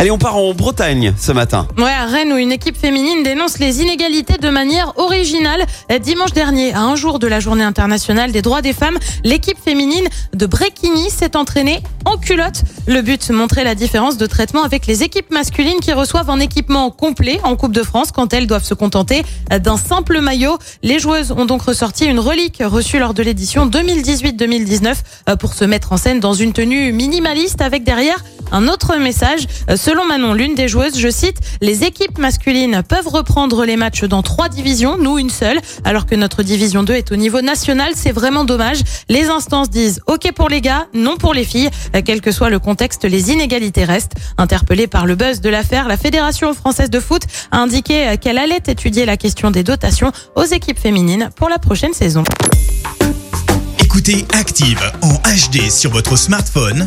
Allez, on part en Bretagne ce matin. Ouais, à Rennes, où une équipe féminine dénonce les inégalités de manière originale. Dimanche dernier, à un jour de la journée internationale des droits des femmes, l'équipe féminine de Bréquigny s'est entraînée en culotte. Le but, montrer la différence de traitement avec les équipes masculines qui reçoivent un équipement complet en Coupe de France quand elles doivent se contenter d'un simple maillot. Les joueuses ont donc ressorti une relique reçue lors de l'édition 2018-2019 euh, pour se mettre en scène dans une tenue minimaliste avec derrière un autre message. Euh, Selon Manon, l'une des joueuses, je cite, les équipes masculines peuvent reprendre les matchs dans trois divisions, nous une seule, alors que notre division 2 est au niveau national. C'est vraiment dommage. Les instances disent OK pour les gars, non pour les filles. Euh, Quel que soit le contexte, les inégalités restent. Interpellée par le buzz de l'affaire, la Fédération française de foot a indiqué euh, qu'elle allait étudier la question des dotations aux équipes féminines pour la prochaine saison. Écoutez Active en HD sur votre smartphone,